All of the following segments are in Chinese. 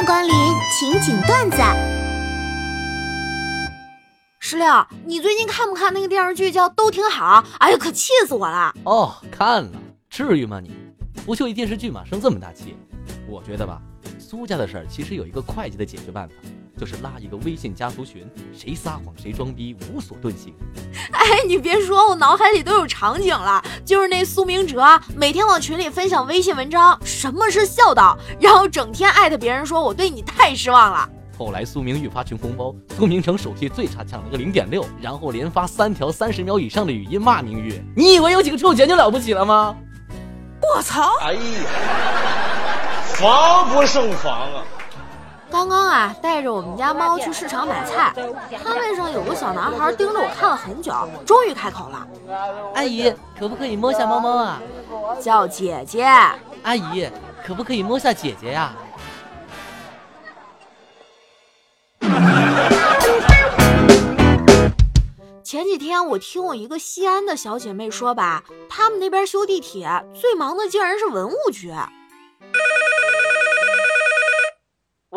迎光临情景段子。石榴，你最近看不看那个电视剧叫《都挺好》？哎呀，可气死我了！哦，看了，至于吗你？不就一电视剧嘛，生这么大气？我觉得吧，苏家的事儿其实有一个快捷的解决办法，就是拉一个微信家族群，谁撒谎谁装逼，无所遁形。哎，你别说，我脑海里都有场景了，就是那苏明哲每天往群里分享微信文章，什么是孝道，然后整天艾特别人说我对你太失望了。后来苏明玉发群红包，苏明成手气最差，抢了个零点六，然后连发三条三十秒以上的语音骂明玉。你以为有几个臭钱就了不起了吗？我操！哎呀，防不胜防啊！刚刚啊，带着我们家猫去市场买菜，摊位上有个小男孩盯着我看了很久，终于开口了：“阿姨，可不可以摸下猫猫啊？”叫姐姐。阿姨，可不可以摸下姐姐呀？前几天我听我一个西安的小姐妹说吧，他们那边修地铁最忙的竟然是文物局。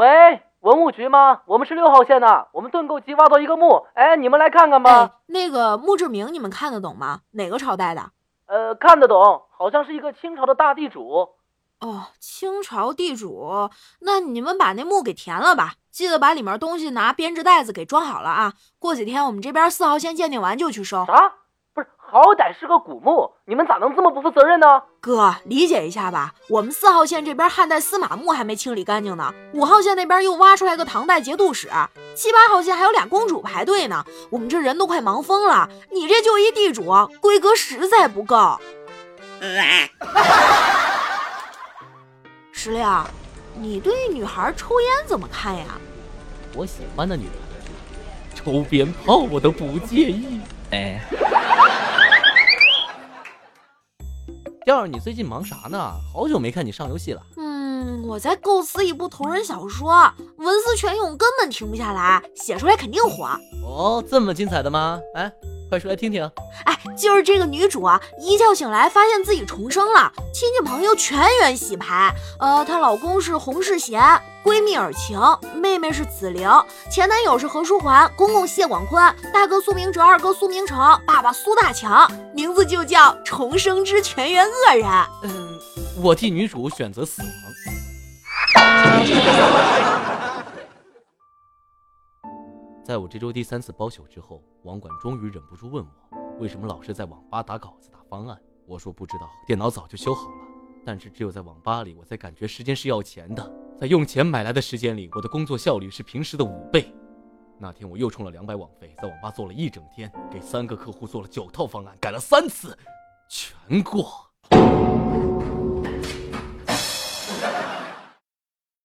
喂，文物局吗？我们是六号线的，我们盾构机挖到一个墓，哎，你们来看看吧。那个墓志铭你们看得懂吗？哪个朝代的？呃，看得懂，好像是一个清朝的大地主。哦，清朝地主，那你们把那墓给填了吧。记得把里面东西拿编织袋子给装好了啊！过几天我们这边四号线鉴定完就去收。啥？好歹是个古墓，你们咋能这么不负责任呢？哥，理解一下吧。我们四号线这边汉代司马墓还没清理干净呢，五号线那边又挖出来个唐代节度使，七八号线还有俩公主排队呢。我们这人都快忙疯了，你这就一地主，规格实在不够。石榴。你对女孩抽烟怎么看呀？我喜欢的女孩抽鞭炮我都不介意。哎，调儿，你最近忙啥呢？好久没看你上游戏了。嗯，我在构思一部同人小说，文思泉涌，根本停不下来，写出来肯定火。哦，这么精彩的吗？哎。快说来听听！哎，就是这个女主啊，一觉醒来发现自己重生了，亲戚朋友全员洗牌。呃，她老公是洪世贤，闺蜜尔晴，妹妹是紫菱，前男友是何书桓，公公谢广坤，大哥苏明哲，二哥苏明成，爸爸苏大强，名字就叫重生之全员恶人。嗯，我替女主选择死亡。在我这周第三次包宿之后，网管终于忍不住问我，为什么老是在网吧打稿子、打方案？我说不知道，电脑早就修好了。但是只有在网吧里，我才感觉时间是要钱的。在用钱买来的时间里，我的工作效率是平时的五倍。那天我又充了两百网费，在网吧坐了一整天，给三个客户做了九套方案，改了三次，全过。